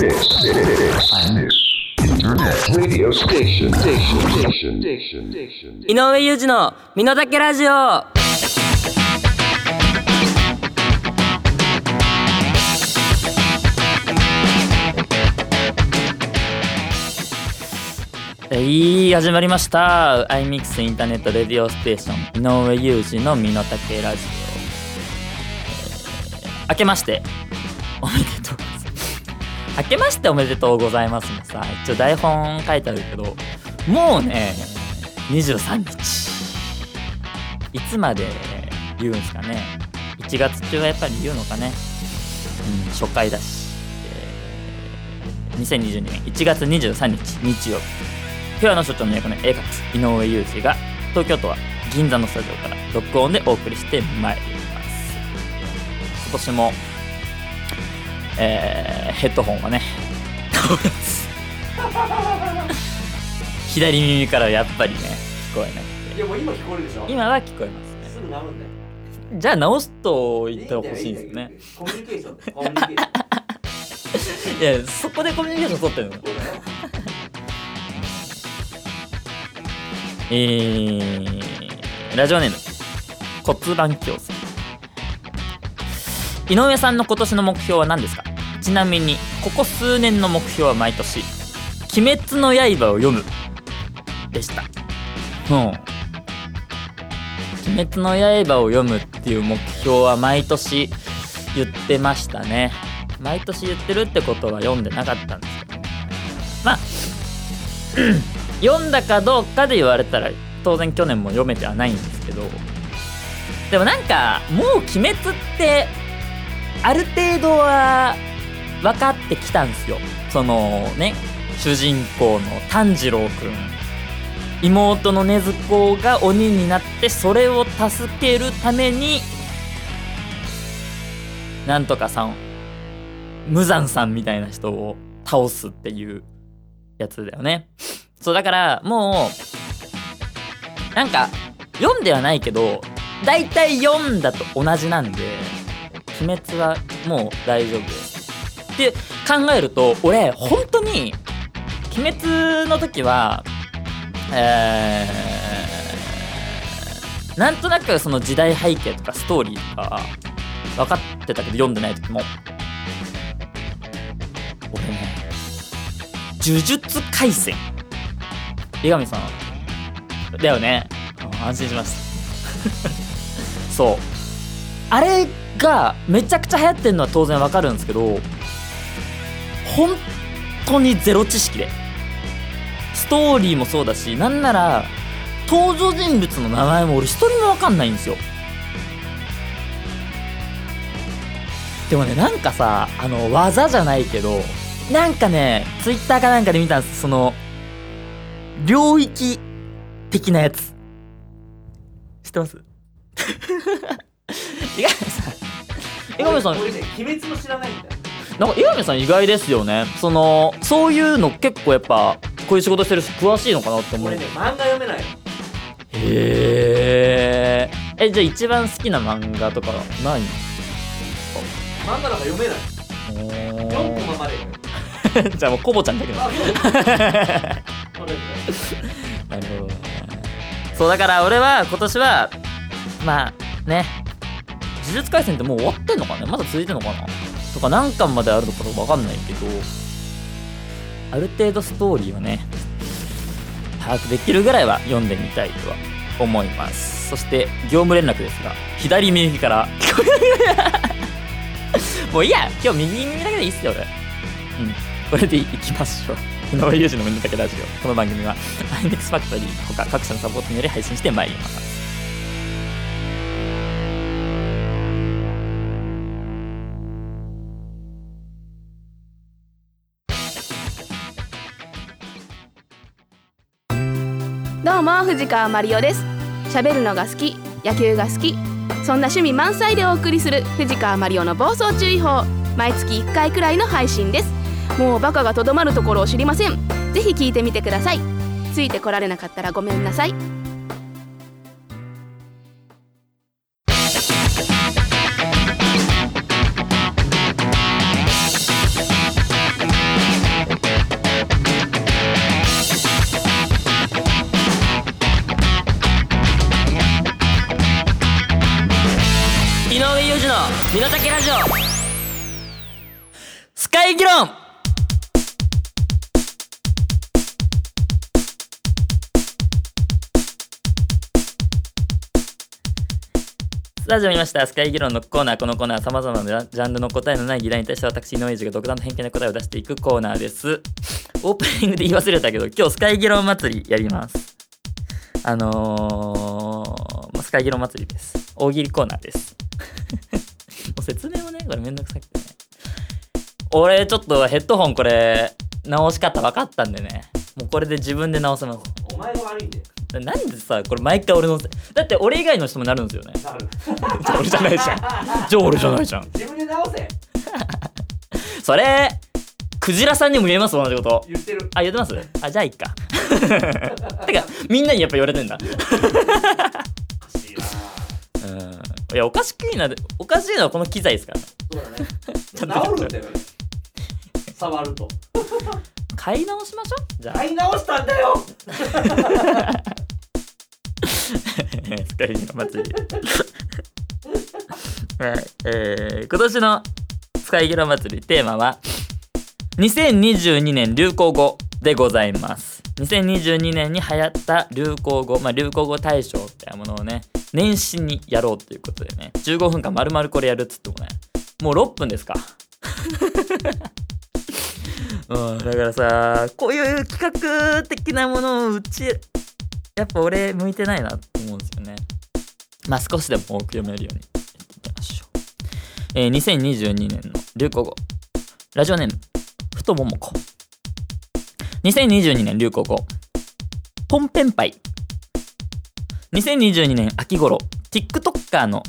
Internet radio station. Station. Station. Station. Station. 井上裕二の身の丈ラジオはい始まりました iMix インターネットレディオステーション井上裕二の身の丈ラジオ、えー明けましておめでとう明けましておめでとうございますもさ一応台本書いてあるけどもうね23日。いつまで言うんですかね。1月中はやっぱり言うのかね、うん、初回だし、えー2022年1月23日日曜日。ピュアの所長の役の絵描く井上裕二が東京都は銀座のスタジオから録音でお送りしてまいります。今年も、えーヘッドホンはね。左耳からやっぱりね聞こえなくて。いやもう今聞こえるでしょ？今は聞こえますすぐ治るんだよ。ねじゃあ直すと言ってほしいですね。コミュニケーションコミュニケーションいやそこでコミュニケーション取ってるの。えー、ラジオネーム骨盤矯正井上さんの今年の目標は何ですか？ちなみにここ数年の目標は毎年「鬼滅の刃」を読む。でした。うん「鬼滅の刃」を読むっていう目標は毎年言ってましたね。毎年言ってるってことは読んでなかったんですけど。まあ 読んだかどうかで言われたら当然去年も読めてはないんですけど。でもなんかもう「鬼滅」ってある程度は分かってきたんですよ。そのね主人公の炭治郎くん。妹の禰豆子が鬼になってそれを助けるためになんとかさん無惨さんみたいな人を倒すっていうやつだよね。そうだからもうなんか読んではないけど大体読んだと同じなんで鬼滅はもう大丈夫です。って考えると俺本当に鬼滅の時はえー、なんとなくその時代背景とかストーリーとか分かってたけど読んでない時も俺ね呪術廻戦。江上さんだよね。安心しました そう。あれがめちゃくちゃ流行ってるのは当然わかるんですけど本当にゼロ知識で。ストーリーもそうだしなんなら登場人物の名前も俺一人もわかんないんですよ。でもねなんかさあの技じゃないけどなんかねツイッターかなんかで見たんですその領域的なやつ。知ってます？井上さん井上さん。俺ね鬼滅も知らないんだよな。んか井上さん意外ですよね。そのそういうの結構やっぱこういう仕事してるし詳しいのかなって思う。へ俺ね漫画読めない。のええじゃあ一番好きな漫画とか何漫画なんか読めない。4コマまでよじゃあもうコボちゃんだけどあそう。こ れなるほどね。そうだから俺は今年はまあね呪術廻戦ってもう終わってんのかね？まだ続いてんのかな？とか何巻まであるのか分かんないけどある程度ストーリーはね把握できるぐらいは読んでみたいとは思います。そして業務連絡ですが左耳から。もういいや。今日右耳だけでいいっすよ俺。うん。これでいきましょう。井上裕二のみんなだけラジオ。この番組は iNEX ファクトリー他各社のサポートにより配信してまいります。どうも藤川マリオです。喋るのが好き野球が好きそんな趣味満載でお送りする藤川マリオの暴走注意報毎月1回くらいの配信です。もうバカがとどまるところを知りません。ぜひ聞いてみてください。ついてこられなかったらごめんなさい。身の丈ラジオ。スカイ議論。さあ始まりました。スカイ議論のコーナー。このコーナーさまざまなジャンルの答えのない議題に対して私井上イジが独断の偏見で答えを出していくコーナーです。オープニングで言い忘れたけど今日スカイ議論祭りやります。あのースカイ議論祭りです。大喜利コーナーです。う説明もねこれめんどくさくてね。俺ちょっとヘッドホンこれ直し方分かったんでね。もうこれで自分で直せます。お前が悪いんだよ。なんでさこれ毎回俺のせいだって俺以外の人もなるんですよね。な るじゃあ俺じゃないじゃん。じゃあ俺じゃないじゃん。自分で直せ。それクジラさんにも言えます？同じこと。言ってる。あ言ってます？あじゃあいっか。てかみんなにやっぱ言われてんだいやおかしくいな。おかしいのはこの機材ですから。そうだね。治るんだよ触ると。買い直しましょう。じゃあ。買い直したんだよ。スカイの祭り。はい。えー今年のスカイギラ祭りテーマは2022年流行語でございます。2022年に流行った流行語、まあ、流行語大賞みたいなものをね年始にやろうということでね。15分間丸々これやるっつってもね。もう6分ですか。うん、だからさこういう企画的なものをうちやっぱ俺向いてないなと思うんですよね。まあ少しでも多く読めるように。やっていきましょう、えー、2022年の流行語。ラジオネームふとももこ。2022年流行語。ポンペンパイ。2022年秋頃 TikToker の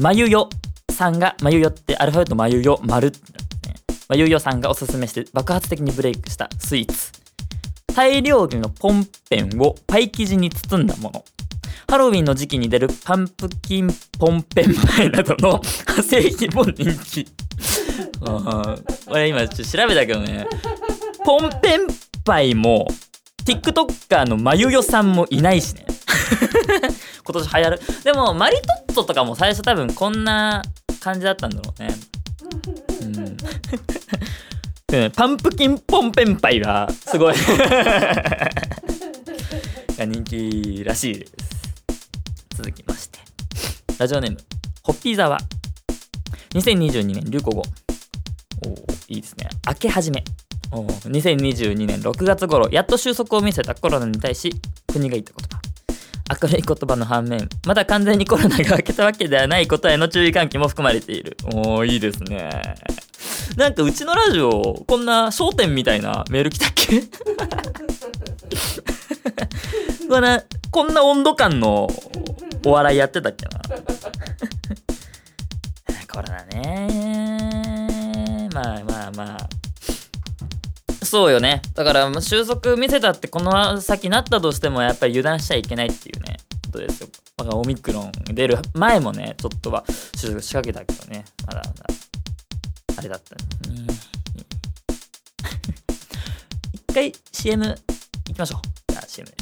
まゆよさんがまゆよってアルファベットまゆよ丸ってなってねまゆよさんがおすすめして爆発的にブレイクしたスイーツ。大量のポンペンをパイ生地に包んだもの。ハロウィンの時期に出るパンプキンポンペンパイなどの 派生品も人気。俺今ちょっと調べたけどね。ポンペンパイも TikToker のまゆよさんもいないしね。今年流行る。でもマリトッツォとかも最初多分こんな感じだったんだろうね。うん。パンプキンポンペンパイがすごい。が人気らしいです。続きまして。ラジオネームホッピーザワ2022年流行語。おーいいですね。明け始め。お2022年6月頃やっと収束を見せたコロナに対し国が言った言葉明るい言葉の反面まだ完全にコロナが明けたわけではないことへの注意喚起も含まれている。おーいいですね。なんかうちのラジオこんな焦点みたいなメール来たっけ？こんなこんな温度感のお笑いやってたっけな？コロナねまあまあまあ。そうよね。だから収束見せたってこの先なったとしてもやっぱり油断しちゃいけないっていうね。ことですよ。だからオミクロン出る前もねちょっとは収束仕掛けたけどね。まだまだあれだったのにね 一回 CM いきましょう。じゃあ CM で。す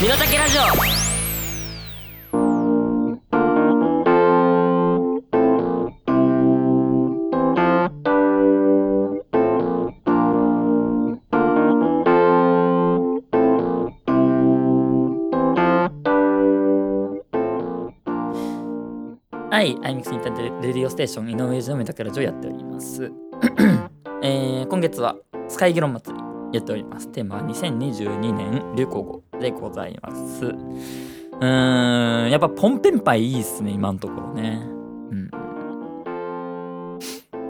身の丈ラジオはい、アイミックスインターレディオステーション井上裕二の身の丈ラジオやっております。えー今月はスカイ議論祭りやっております。テーマは2022年流行語でございます。うーん、やっぱポンペンパイいいっすね、今のところね。うん。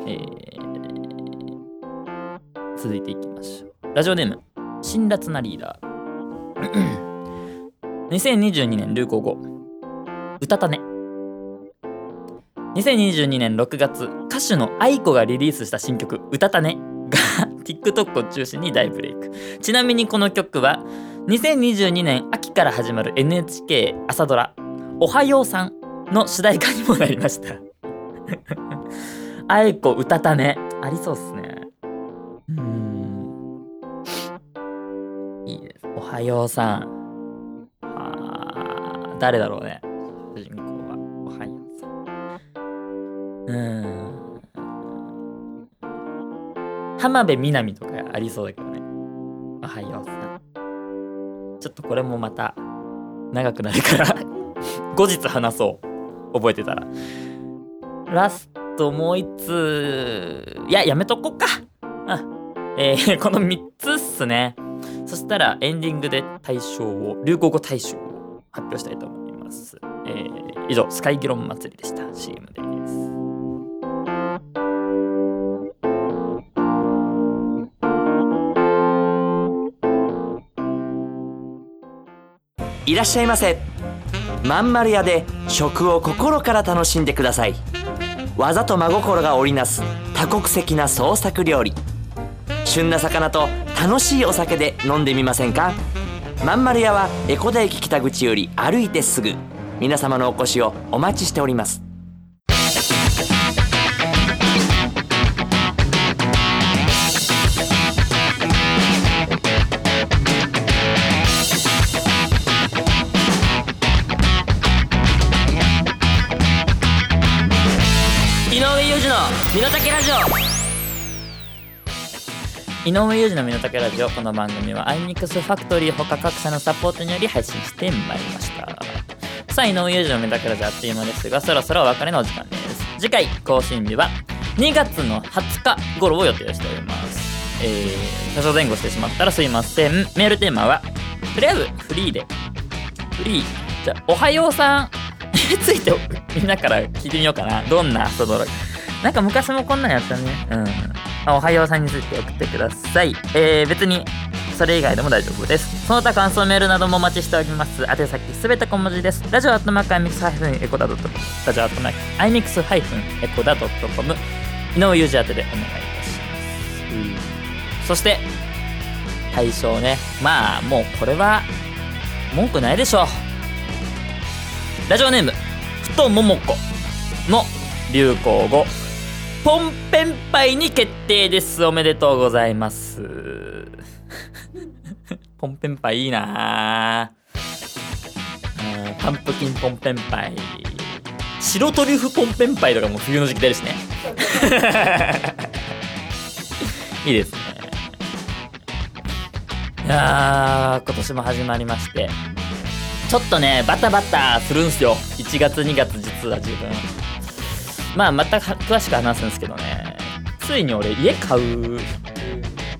えー、続いていきましょう。ラジオネーム、辛辣なリーダー。2022年流行語、歌たね。2022年6月、歌手の aiko がリリースした新曲、歌たねが TikTok を中心に大ブレイク。ちなみにこの曲は、2022年秋から始まる NHK 朝ドラ「おはようさん」の主題歌にもなりました。あえこ歌たね。ありそうっすね。うん。いいです。おはようさん。あ。誰だろうね。主人公は。おはようさん。うん。浜辺美波とかありそうだけどね。おはようさん。ちょっとこれもまた長くなるから 後日話そう。覚えてたら。ラストもう一ついややめとこっか。うん。えー この3つっすね。そしたらエンディングで大賞を流行語大賞を発表したいと思います、えー以上スカイギロン祭りでした。CM で。いらっしゃいませ。まんまる屋で食を心から楽しんでください。技と真心が織りなす多国籍な創作料理。旬な魚と楽しいお酒で飲んでみませんか？まんまる屋は江古田駅北口より歩いてすぐ。皆様のお越しをお待ちしております。上裕二の身の丈ラジオ。井上裕二の身の丈ラジオ。この番組は iMix ファクトリー他各社のサポートにより配信してまいりました。さあ井上裕二の身の丈ラジオあっという間ですがそろそろお別れのお時間です。次回更新日は2月の20日頃を予定しております。えー、多少前後してしまったらすいません。メールテーマはとりあえずフリーで。フリー。じゃあおはようさん。に ついてみんなから聞いてみようかな。どんな朝ドラなんか昔もこんなんやったね。うん。あおはようさんについて送ってください。えー、別にそれ以外でも大丈夫です。その他感想メールなどもお待ちしております。宛先すべて小文字です。ラジオアットマーク IMIX エコダドットコム。ラジオアットマーク IMIX エコダドットコム。井上裕二宛てでお願いいたします。そして対象ね。まあもうこれは文句ないでしょう。ラジオネームふとももこの流行語。ポンペンパイに決定です。おめでとうございます。ポンペンパイいいな。あうんパンプキンポンペンパイ。白トリュフポンペンパイとかも冬の時期出るしね。いいですね。いやー今年も始まりまして。ちょっとねバタバタするんすよ。1月2月実は自分。まあまた詳しく話すんですけどね。ついに俺家買う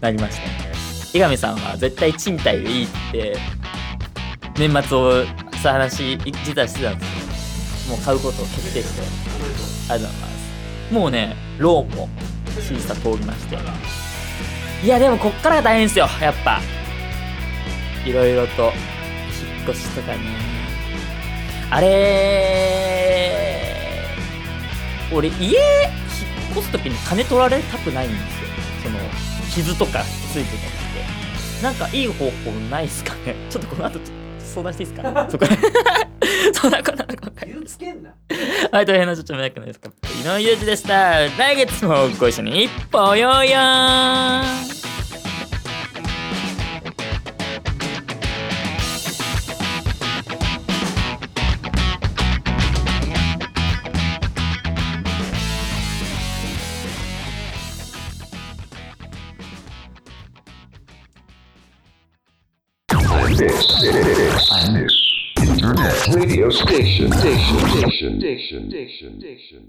なりましたね。井上さんは絶対賃貸でいいって年末をさ話実はしてたんですけどもう買うことを決定して。ありがとうございます。もうねローンも審査通りまして。いやでもこっからが大変ですよ。やっぱ。いろいろと引っ越しとかね。あれ俺家引っ越す時に金取られたくないんですよ。その傷とかついてたりして。なんかいい方法ないっすかね？ちょっとこの後ちょっと相談していいですか？そこ。そんなことなのか分かりませんはい大変なちょっと迷惑ないですか？井上裕二でした。来月もご一緒に一歩よいよーん diction, diction, diction.